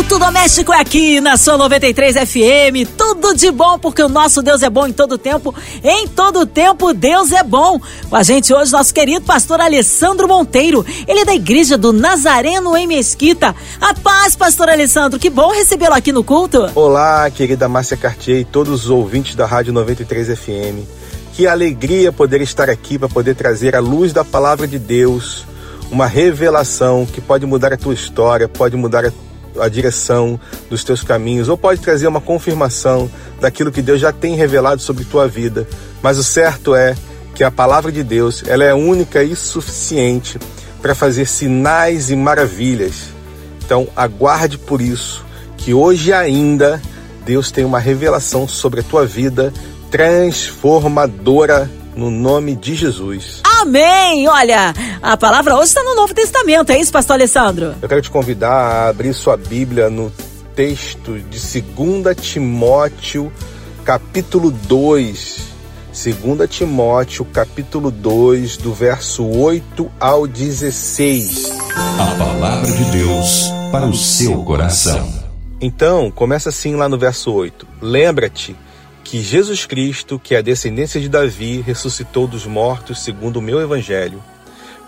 Culto doméstico é aqui na sua 93 FM. Tudo de bom, porque o nosso Deus é bom em todo tempo. Em todo tempo, Deus é bom. Com a gente hoje, nosso querido pastor Alessandro Monteiro. Ele é da igreja do Nazareno em Mesquita. A paz, pastor Alessandro. Que bom recebê-lo aqui no culto. Olá, querida Márcia Cartier e todos os ouvintes da Rádio 93 FM. Que alegria poder estar aqui para poder trazer a luz da palavra de Deus, uma revelação que pode mudar a tua história, pode mudar a a direção dos teus caminhos, ou pode trazer uma confirmação daquilo que Deus já tem revelado sobre tua vida. Mas o certo é que a palavra de Deus, ela é única e suficiente para fazer sinais e maravilhas. Então, aguarde por isso que hoje ainda Deus tem uma revelação sobre a tua vida transformadora no nome de Jesus. Amém! Olha, a palavra hoje está no Novo Testamento, é isso, pastor Alessandro? Eu quero te convidar a abrir sua Bíblia no texto de 2 Timóteo, capítulo 2. 2 Timóteo, capítulo 2, do verso 8 ao 16. A palavra de Deus para o seu coração. Então, começa assim lá no verso 8. Lembra-te que Jesus Cristo, que é a descendência de Davi, ressuscitou dos mortos segundo o meu evangelho,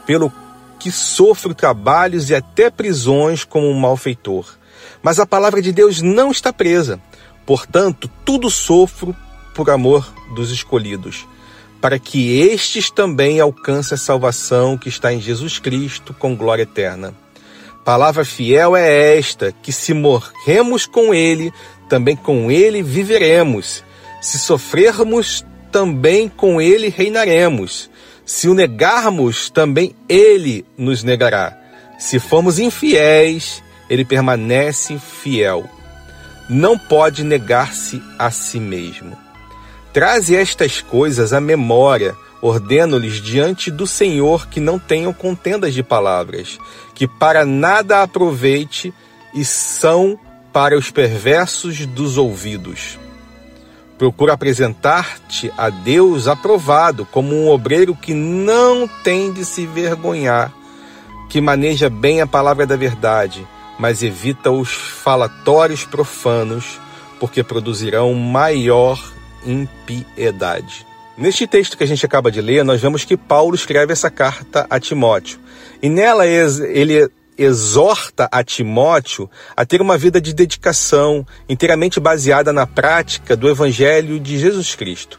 pelo que sofro trabalhos e até prisões como um malfeitor. Mas a palavra de Deus não está presa. Portanto, tudo sofro por amor dos escolhidos, para que estes também alcancem a salvação que está em Jesus Cristo com glória eterna. Palavra fiel é esta: que se morremos com Ele, também com Ele viveremos. Se sofrermos, também com ele reinaremos. Se o negarmos, também ele nos negará. Se formos infiéis, ele permanece fiel. Não pode negar-se a si mesmo. Traze estas coisas à memória, ordeno-lhes diante do Senhor que não tenham contendas de palavras, que para nada aproveite e são para os perversos dos ouvidos. Procura apresentar-te a Deus aprovado, como um obreiro que não tem de se vergonhar, que maneja bem a palavra da verdade, mas evita os falatórios profanos, porque produzirão maior impiedade. Neste texto que a gente acaba de ler, nós vemos que Paulo escreve essa carta a Timóteo. E nela ele exorta a Timóteo a ter uma vida de dedicação inteiramente baseada na prática do Evangelho de Jesus Cristo.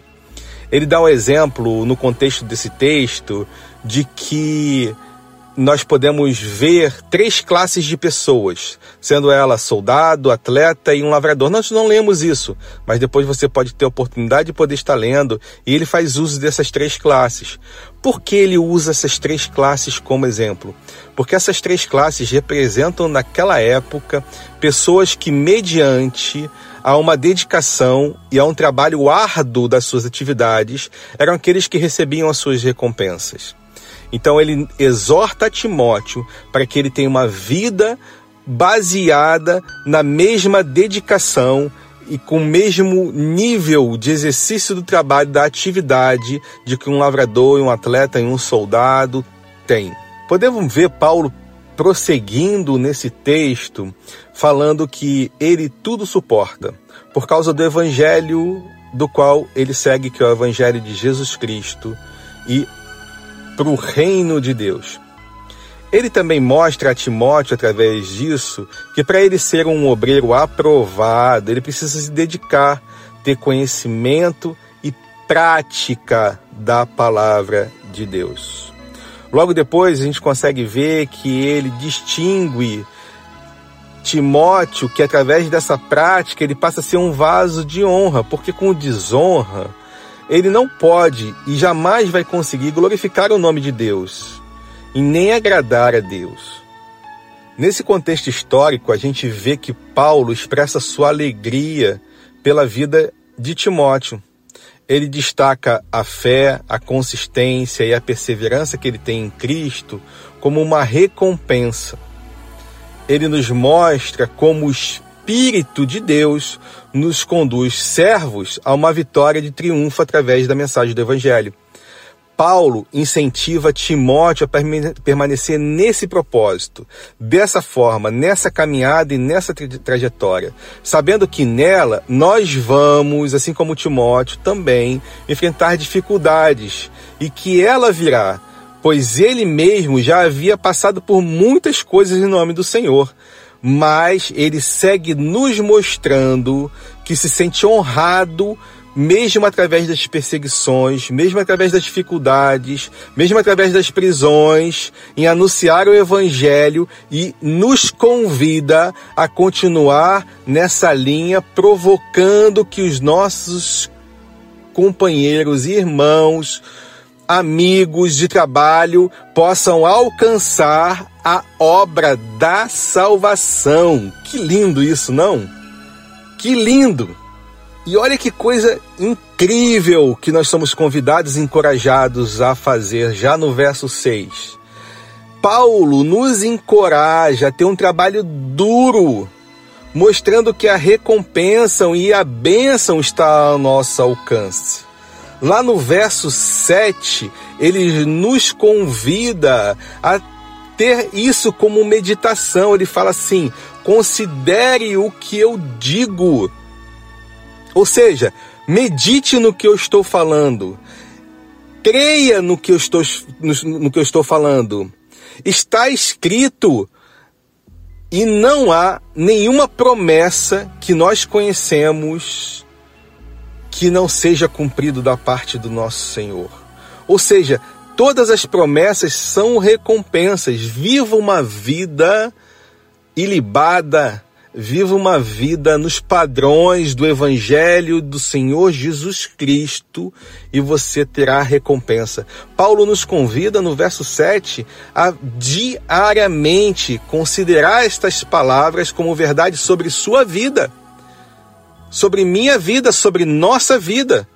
Ele dá um exemplo no contexto desse texto de que nós podemos ver três classes de pessoas, sendo ela soldado, atleta e um lavrador. Nós não lemos isso, mas depois você pode ter a oportunidade de poder estar lendo e ele faz uso dessas três classes. Por que ele usa essas três classes como exemplo? Porque essas três classes representam naquela época pessoas que mediante a uma dedicação e a um trabalho árduo das suas atividades eram aqueles que recebiam as suas recompensas. Então ele exorta Timóteo para que ele tenha uma vida baseada na mesma dedicação e com o mesmo nível de exercício do trabalho, da atividade de que um lavrador, um atleta e um soldado tem. Podemos ver Paulo prosseguindo nesse texto, falando que ele tudo suporta por causa do evangelho do qual ele segue, que é o evangelho de Jesus Cristo, e para o reino de Deus. Ele também mostra a Timóteo, através disso, que para ele ser um obreiro aprovado, ele precisa se dedicar, ter conhecimento e prática da palavra de Deus. Logo depois, a gente consegue ver que ele distingue Timóteo, que através dessa prática ele passa a ser um vaso de honra, porque com desonra ele não pode e jamais vai conseguir glorificar o nome de Deus e nem agradar a Deus. Nesse contexto histórico, a gente vê que Paulo expressa sua alegria pela vida de Timóteo. Ele destaca a fé, a consistência e a perseverança que ele tem em Cristo como uma recompensa. Ele nos mostra como Espírito de Deus nos conduz servos a uma vitória de triunfo através da mensagem do Evangelho. Paulo incentiva Timóteo a permanecer nesse propósito, dessa forma, nessa caminhada e nessa tra trajetória, sabendo que nela nós vamos, assim como Timóteo, também enfrentar dificuldades e que ela virá, pois ele mesmo já havia passado por muitas coisas em nome do Senhor. Mas ele segue nos mostrando que se sente honrado mesmo através das perseguições, mesmo através das dificuldades, mesmo através das prisões, em anunciar o Evangelho e nos convida a continuar nessa linha, provocando que os nossos companheiros, irmãos, amigos de trabalho possam alcançar a obra da salvação. Que lindo isso, não? Que lindo! E olha que coisa incrível que nós somos convidados e encorajados a fazer já no verso 6. Paulo nos encoraja a ter um trabalho duro, mostrando que a recompensa e a bênção está ao nosso alcance. Lá no verso 7, ele nos convida a ter isso como meditação. Ele fala assim: considere o que eu digo ou seja, medite no que eu estou falando. Creia no que eu estou, no, no que eu estou falando. Está escrito e não há nenhuma promessa que nós conhecemos que não seja cumprido da parte do nosso Senhor. Ou seja, todas as promessas são recompensas. Viva uma vida ilibada, Viva uma vida nos padrões do Evangelho do Senhor Jesus Cristo e você terá recompensa. Paulo nos convida no verso 7 a diariamente considerar estas palavras como verdade sobre sua vida, sobre minha vida, sobre nossa vida,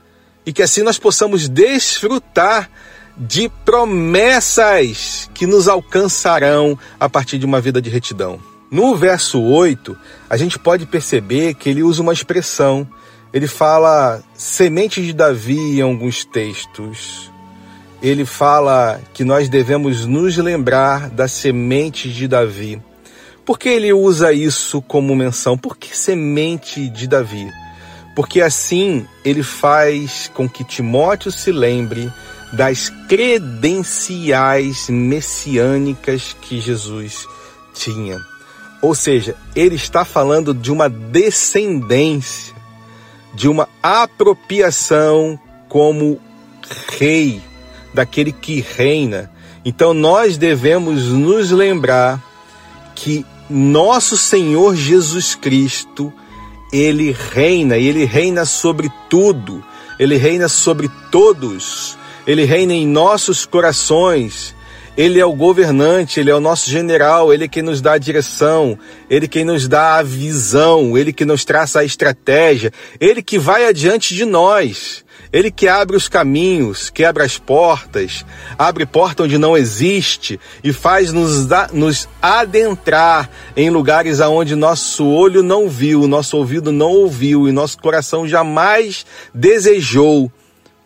e que assim nós possamos desfrutar de promessas que nos alcançarão a partir de uma vida de retidão. No verso 8, a gente pode perceber que ele usa uma expressão. Ele fala semente de Davi em alguns textos. Ele fala que nós devemos nos lembrar da semente de Davi. Por que ele usa isso como menção? Por que semente de Davi? Porque assim ele faz com que Timóteo se lembre das credenciais messiânicas que Jesus tinha. Ou seja, ele está falando de uma descendência, de uma apropriação como rei, daquele que reina. Então nós devemos nos lembrar que nosso Senhor Jesus Cristo, ele reina, e ele reina sobre tudo, ele reina sobre todos, ele reina em nossos corações, ele é o governante, ele é o nosso general, ele é quem nos dá a direção, ele quem nos dá a visão, ele que nos traça a estratégia, ele que vai adiante de nós. Ele que abre os caminhos, quebra as portas, abre porta onde não existe e faz nos, nos adentrar em lugares aonde nosso olho não viu, nosso ouvido não ouviu e nosso coração jamais desejou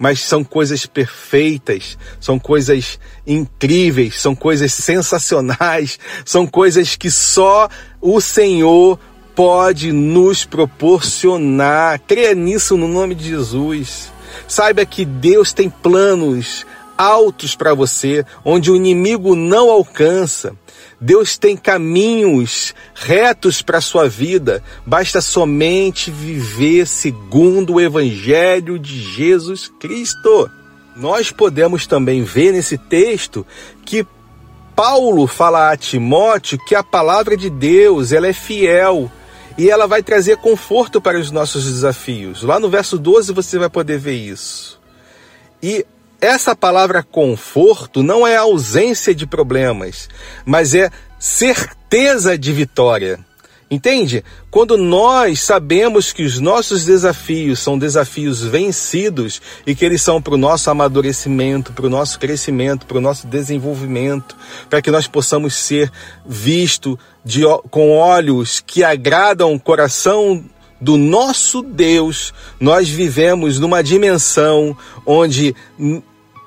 mas são coisas perfeitas, são coisas incríveis, são coisas sensacionais, são coisas que só o Senhor pode nos proporcionar. Creia nisso no nome de Jesus. Saiba que Deus tem planos altos para você, onde o inimigo não alcança. Deus tem caminhos retos para a sua vida, basta somente viver segundo o Evangelho de Jesus Cristo. Nós podemos também ver nesse texto que Paulo fala a Timóteo que a palavra de Deus ela é fiel e ela vai trazer conforto para os nossos desafios. Lá no verso 12 você vai poder ver isso. E essa palavra conforto não é ausência de problemas, mas é certeza de vitória. Entende? Quando nós sabemos que os nossos desafios são desafios vencidos e que eles são para o nosso amadurecimento, para o nosso crescimento, para o nosso desenvolvimento, para que nós possamos ser vistos de, com olhos que agradam o coração do nosso Deus, nós vivemos numa dimensão onde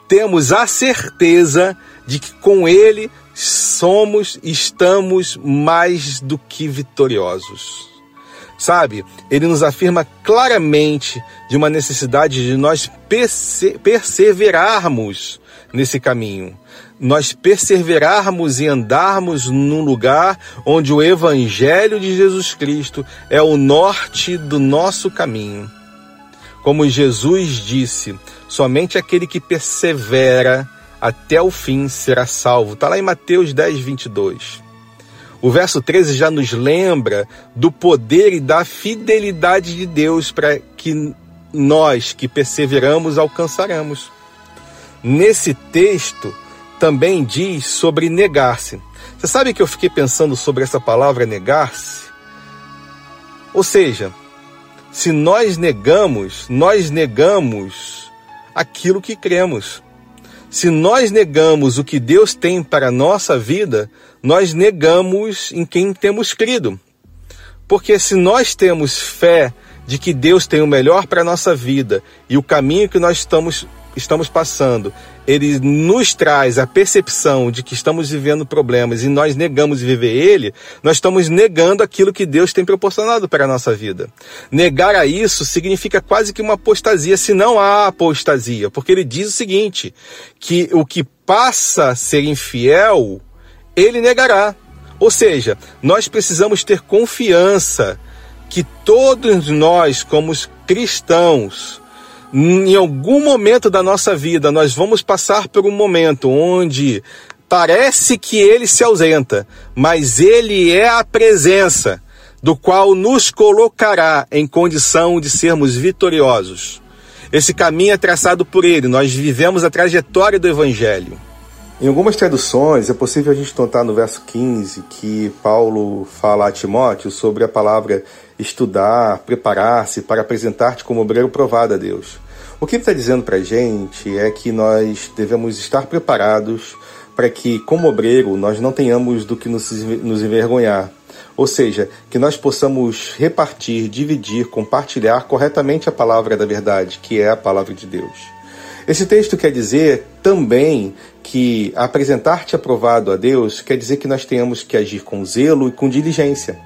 temos a certeza de que com Ele somos, estamos mais do que vitoriosos. Sabe, ele nos afirma claramente de uma necessidade de nós perse perseverarmos nesse caminho. Nós perseverarmos e andarmos num lugar onde o Evangelho de Jesus Cristo é o norte do nosso caminho. Como Jesus disse, somente aquele que persevera até o fim será salvo. Está lá em Mateus 10, 22. O verso 13 já nos lembra do poder e da fidelidade de Deus para que nós que perseveramos alcançaremos. Nesse texto também diz sobre negar-se. Você sabe que eu fiquei pensando sobre essa palavra negar-se? Ou seja, se nós negamos, nós negamos aquilo que cremos. Se nós negamos o que Deus tem para a nossa vida, nós negamos em quem temos crido. Porque se nós temos fé de que Deus tem o melhor para a nossa vida e o caminho que nós estamos, estamos passando ele nos traz a percepção de que estamos vivendo problemas e nós negamos viver ele, nós estamos negando aquilo que Deus tem proporcionado para a nossa vida. Negar a isso significa quase que uma apostasia, se não há apostasia, porque ele diz o seguinte, que o que passa a ser infiel, ele negará. Ou seja, nós precisamos ter confiança que todos nós, como cristãos, em algum momento da nossa vida, nós vamos passar por um momento onde parece que ele se ausenta, mas ele é a presença do qual nos colocará em condição de sermos vitoriosos. Esse caminho é traçado por ele, nós vivemos a trajetória do Evangelho. Em algumas traduções, é possível a gente notar no verso 15 que Paulo fala a Timóteo sobre a palavra estudar, preparar-se para apresentar-te como obreiro provado a Deus. O que ele está dizendo para a gente é que nós devemos estar preparados para que, como obreiro, nós não tenhamos do que nos, nos envergonhar. Ou seja, que nós possamos repartir, dividir, compartilhar corretamente a palavra da verdade, que é a palavra de Deus. Esse texto quer dizer também que apresentar-te aprovado a Deus quer dizer que nós tenhamos que agir com zelo e com diligência.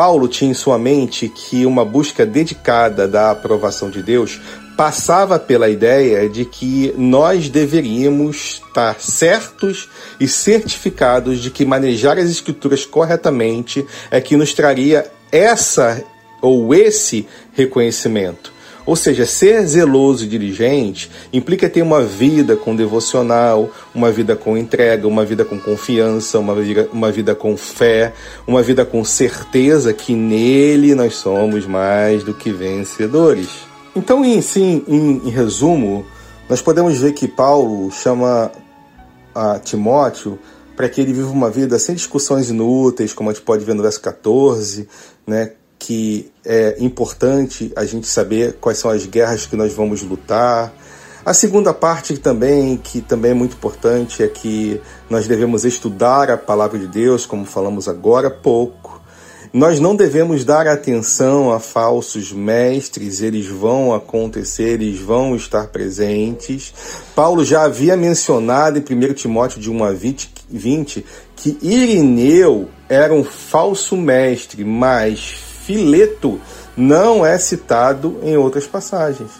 Paulo tinha em sua mente que uma busca dedicada da aprovação de Deus passava pela ideia de que nós deveríamos estar certos e certificados de que manejar as escrituras corretamente é que nos traria essa ou esse reconhecimento. Ou seja, ser zeloso e diligente implica ter uma vida com devocional, uma vida com entrega, uma vida com confiança, uma vida, uma vida com fé, uma vida com certeza que nele nós somos mais do que vencedores. Então, em, sim, em, em resumo, nós podemos ver que Paulo chama a Timóteo para que ele viva uma vida sem discussões inúteis, como a gente pode ver no verso 14, né, que é importante a gente saber quais são as guerras que nós vamos lutar. A segunda parte também, que também é muito importante, é que nós devemos estudar a palavra de Deus, como falamos agora há pouco, nós não devemos dar atenção a falsos mestres, eles vão acontecer, eles vão estar presentes. Paulo já havia mencionado em 1 Timóteo de 1 a 20, 20 que Irineu era um falso mestre, mas Fileto não é citado em outras passagens.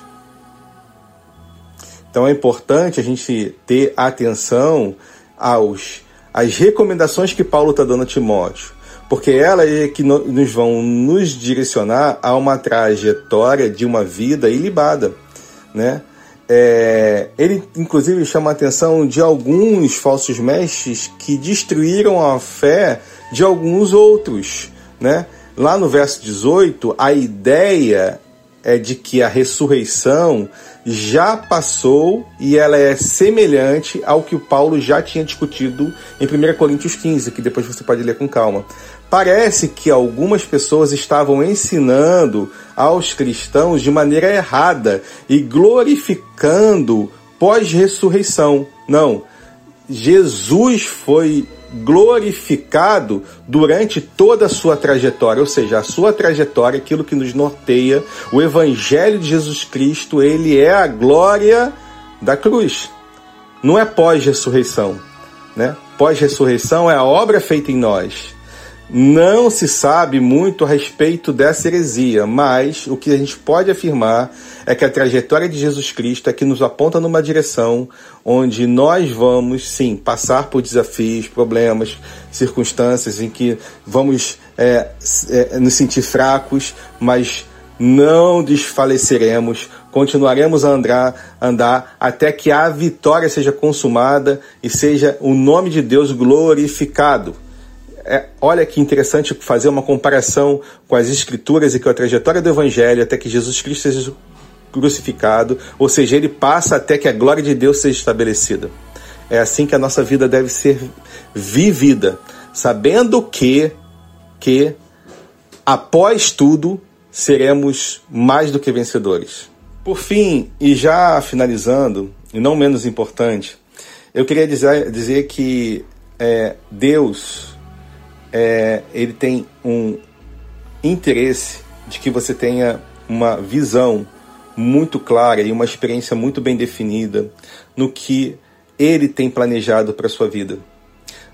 Então é importante a gente ter atenção aos às recomendações que Paulo está dando a Timóteo porque elas é que nos vão nos direcionar a uma trajetória de uma vida ilibada, né? É, ele inclusive chama a atenção de alguns falsos mestres que destruíram a fé de alguns outros, né? Lá no verso 18, a ideia é de que a ressurreição já passou e ela é semelhante ao que o Paulo já tinha discutido em 1 Coríntios 15, que depois você pode ler com calma. parece que algumas pessoas estavam ensinando aos cristãos de maneira errada e glorificando pós-ressurreição. Não. Jesus foi glorificado durante toda a sua trajetória, ou seja, a sua trajetória, aquilo que nos norteia, o evangelho de Jesus Cristo, ele é a glória da cruz. Não é pós-ressurreição, né? Pós-ressurreição é a obra feita em nós. Não se sabe muito a respeito dessa heresia, mas o que a gente pode afirmar é que a trajetória de Jesus Cristo é que nos aponta numa direção onde nós vamos, sim, passar por desafios, problemas, circunstâncias em que vamos é, é, nos sentir fracos, mas não desfaleceremos, continuaremos a andar, andar até que a vitória seja consumada e seja o nome de Deus glorificado é, olha que interessante fazer uma comparação com as escrituras e com a trajetória do evangelho até que Jesus Cristo seja crucificado, ou seja, ele passa até que a glória de Deus seja estabelecida. É assim que a nossa vida deve ser vivida, sabendo que que após tudo seremos mais do que vencedores. Por fim, e já finalizando, e não menos importante, eu queria dizer, dizer que é, Deus é, ele tem um interesse de que você tenha uma visão muito clara e uma experiência muito bem definida no que ele tem planejado para sua vida,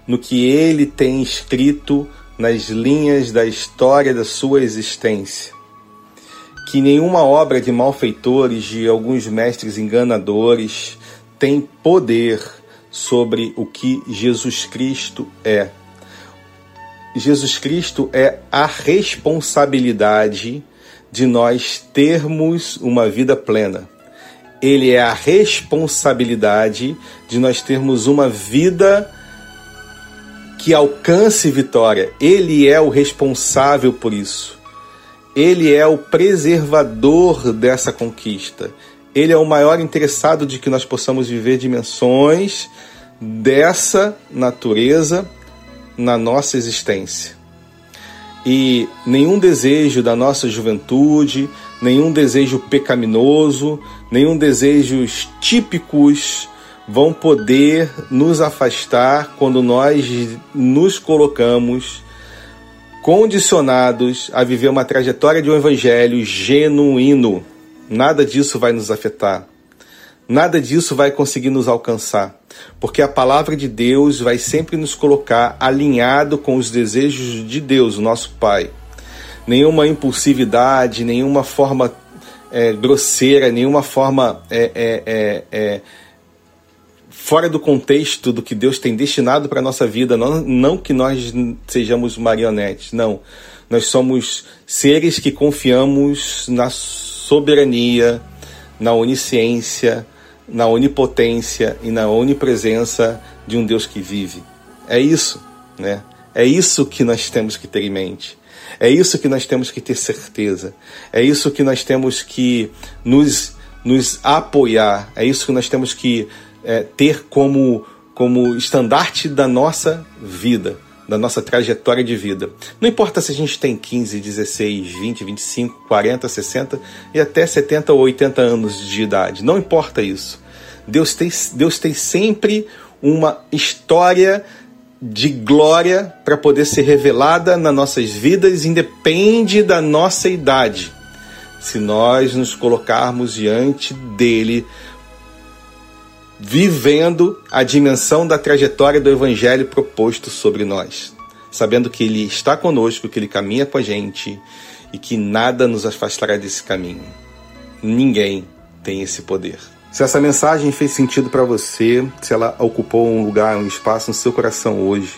no que ele tem escrito nas linhas da história da sua existência. Que nenhuma obra de malfeitores, de alguns mestres enganadores, tem poder sobre o que Jesus Cristo é Jesus Cristo é a responsabilidade de nós termos uma vida plena. Ele é a responsabilidade de nós termos uma vida que alcance vitória. Ele é o responsável por isso. Ele é o preservador dessa conquista. Ele é o maior interessado de que nós possamos viver dimensões dessa natureza na nossa existência. E nenhum desejo da nossa juventude, nenhum desejo pecaminoso, nenhum desejos típicos vão poder nos afastar quando nós nos colocamos condicionados a viver uma trajetória de um evangelho genuíno. Nada disso vai nos afetar. Nada disso vai conseguir nos alcançar, porque a palavra de Deus vai sempre nos colocar alinhado com os desejos de Deus, nosso Pai. Nenhuma impulsividade, nenhuma forma é, grosseira, nenhuma forma é, é, é, é fora do contexto do que Deus tem destinado para a nossa vida. Não, não que nós sejamos marionetes, não. Nós somos seres que confiamos na soberania, na onisciência, na onipotência e na onipresença de um Deus que vive. É isso, né? É isso que nós temos que ter em mente. É isso que nós temos que ter certeza. É isso que nós temos que nos, nos apoiar. É isso que nós temos que é, ter como, como estandarte da nossa vida da nossa trajetória de vida. Não importa se a gente tem 15, 16, 20, 25, 40, 60 e até 70 ou 80 anos de idade. Não importa isso. Deus tem, Deus tem sempre uma história de glória para poder ser revelada nas nossas vidas, independe da nossa idade. Se nós nos colocarmos diante dele vivendo a dimensão da trajetória do Evangelho proposto sobre nós, sabendo que Ele está conosco, que Ele caminha com a gente e que nada nos afastará desse caminho. Ninguém tem esse poder. Se essa mensagem fez sentido para você, se ela ocupou um lugar, um espaço no seu coração hoje,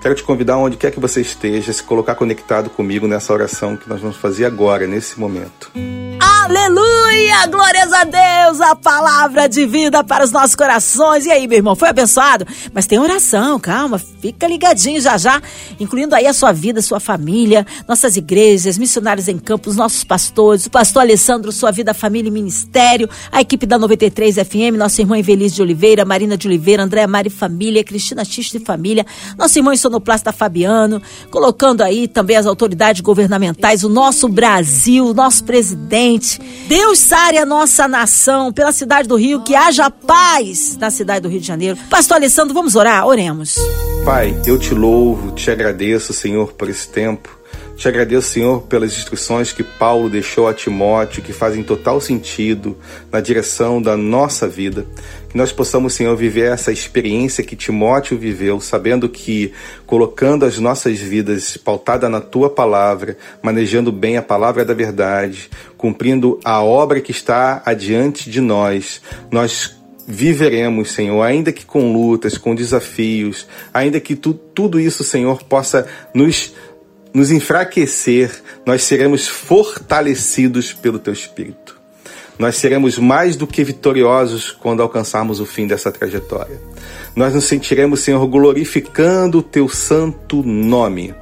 quero te convidar, onde quer que você esteja, se colocar conectado comigo nessa oração que nós vamos fazer agora, nesse momento. Aleluia! Glórias a Deus! A palavra de vida para os nossos corações. E aí, meu irmão, foi abençoado? Mas tem oração, calma, fica ligadinho já já, incluindo aí a sua vida, sua família, nossas igrejas, missionários em campo, os nossos pastores, o pastor Alessandro, sua vida, família e ministério, a equipe da 93 FM, nossa irmã Evelise de Oliveira, Marina de Oliveira, Andréa Mari Família, Cristina Xista e Família, nosso irmão Sonoplasta Fabiano, colocando aí também as autoridades governamentais, o nosso Brasil, o nosso presidente. Deus sare a nossa nação pela cidade do Rio, que haja paz na cidade do Rio de Janeiro. Pastor Alessandro, vamos orar? Oremos. Pai, eu te louvo, te agradeço, Senhor, por esse tempo. Te agradeço, Senhor, pelas instruções que Paulo deixou a Timóteo, que fazem total sentido na direção da nossa vida. Que nós possamos, Senhor, viver essa experiência que Timóteo viveu, sabendo que colocando as nossas vidas pautada na tua palavra, manejando bem a palavra da verdade, cumprindo a obra que está adiante de nós, nós viveremos, Senhor, ainda que com lutas, com desafios, ainda que tu, tudo isso, Senhor, possa nos nos enfraquecer, nós seremos fortalecidos pelo Teu Espírito. Nós seremos mais do que vitoriosos quando alcançarmos o fim dessa trajetória. Nós nos sentiremos, Senhor, glorificando o Teu santo nome.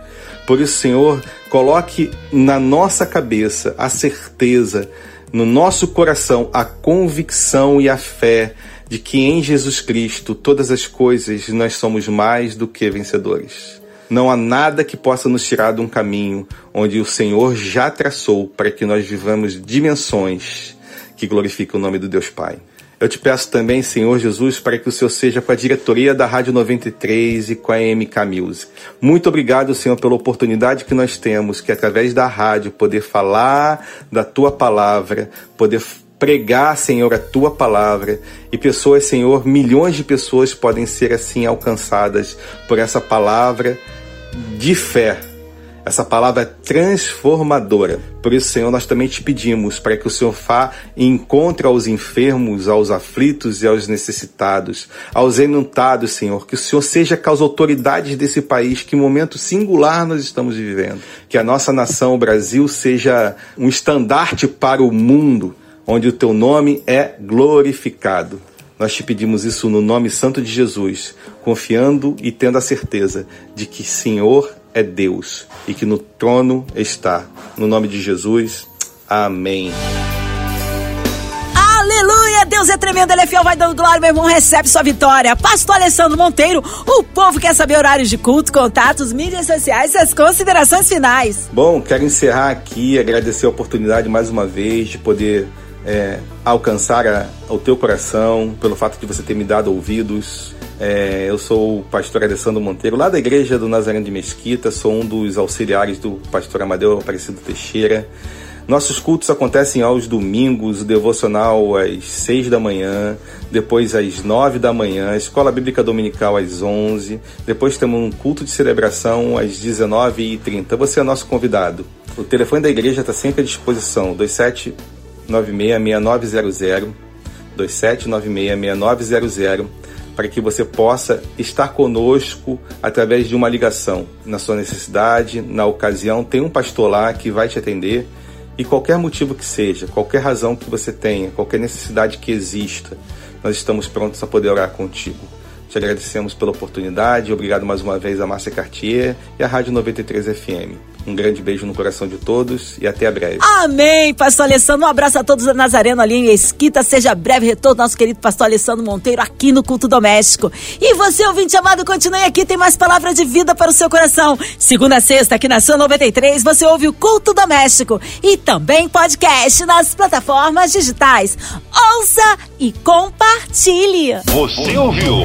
Por isso, Senhor, coloque na nossa cabeça a certeza, no nosso coração, a convicção e a fé de que em Jesus Cristo todas as coisas nós somos mais do que vencedores. Não há nada que possa nos tirar de um caminho onde o Senhor já traçou para que nós vivamos dimensões que glorificam o nome do Deus Pai. Eu te peço também, Senhor Jesus, para que o Senhor seja com a diretoria da Rádio 93 e com a MK Music. Muito obrigado, Senhor, pela oportunidade que nós temos, que através da rádio poder falar da tua palavra, poder pregar, Senhor, a tua palavra. E pessoas, Senhor, milhões de pessoas podem ser assim alcançadas por essa palavra de fé, essa palavra transformadora. Por isso, Senhor, nós também te pedimos para que o Senhor vá e encontre aos enfermos, aos aflitos e aos necessitados, aos enlutados, Senhor. Que o Senhor seja com as autoridades desse país, que momento singular nós estamos vivendo. Que a nossa nação, o Brasil, seja um estandarte para o mundo, onde o teu nome é glorificado. Nós te pedimos isso no nome santo de Jesus, confiando e tendo a certeza de que Senhor é Deus e que no trono está. No nome de Jesus, amém. Aleluia! Deus é tremendo, ele é fiel, vai dando glória, meu irmão, recebe sua vitória. Pastor Alessandro Monteiro, o povo quer saber horários de culto, contatos, mídias sociais e as considerações finais. Bom, quero encerrar aqui, agradecer a oportunidade mais uma vez de poder é, alcançar a, o teu coração, pelo fato de você ter me dado ouvidos. É, eu sou o pastor Alessandro Monteiro, lá da Igreja do Nazareno de Mesquita, sou um dos auxiliares do pastor Amadeu Aparecido Teixeira. Nossos cultos acontecem aos domingos, o devocional às 6 da manhã, depois às 9 da manhã, a escola bíblica dominical às 11, depois temos um culto de celebração às 19h30. Você é nosso convidado. O telefone da igreja está sempre à disposição, 27 27966900, 27966900, para que você possa estar conosco através de uma ligação na sua necessidade, na ocasião. Tem um pastor lá que vai te atender e qualquer motivo que seja, qualquer razão que você tenha, qualquer necessidade que exista, nós estamos prontos a poder orar contigo. Te agradecemos pela oportunidade. Obrigado mais uma vez a Márcia Cartier e a Rádio 93 FM. Um grande beijo no coração de todos e até a breve. Amém, Pastor Alessandro. Um abraço a todos da Nazareno ali em Esquita. Seja breve retorno nosso querido Pastor Alessandro Monteiro aqui no Culto Doméstico. E você, ouvinte amado, continue aqui, tem mais palavras de vida para o seu coração. Segunda a sexta, aqui na sua 93, você ouve o Culto Doméstico e também podcast nas plataformas digitais. Ouça e compartilhe. Você ouviu?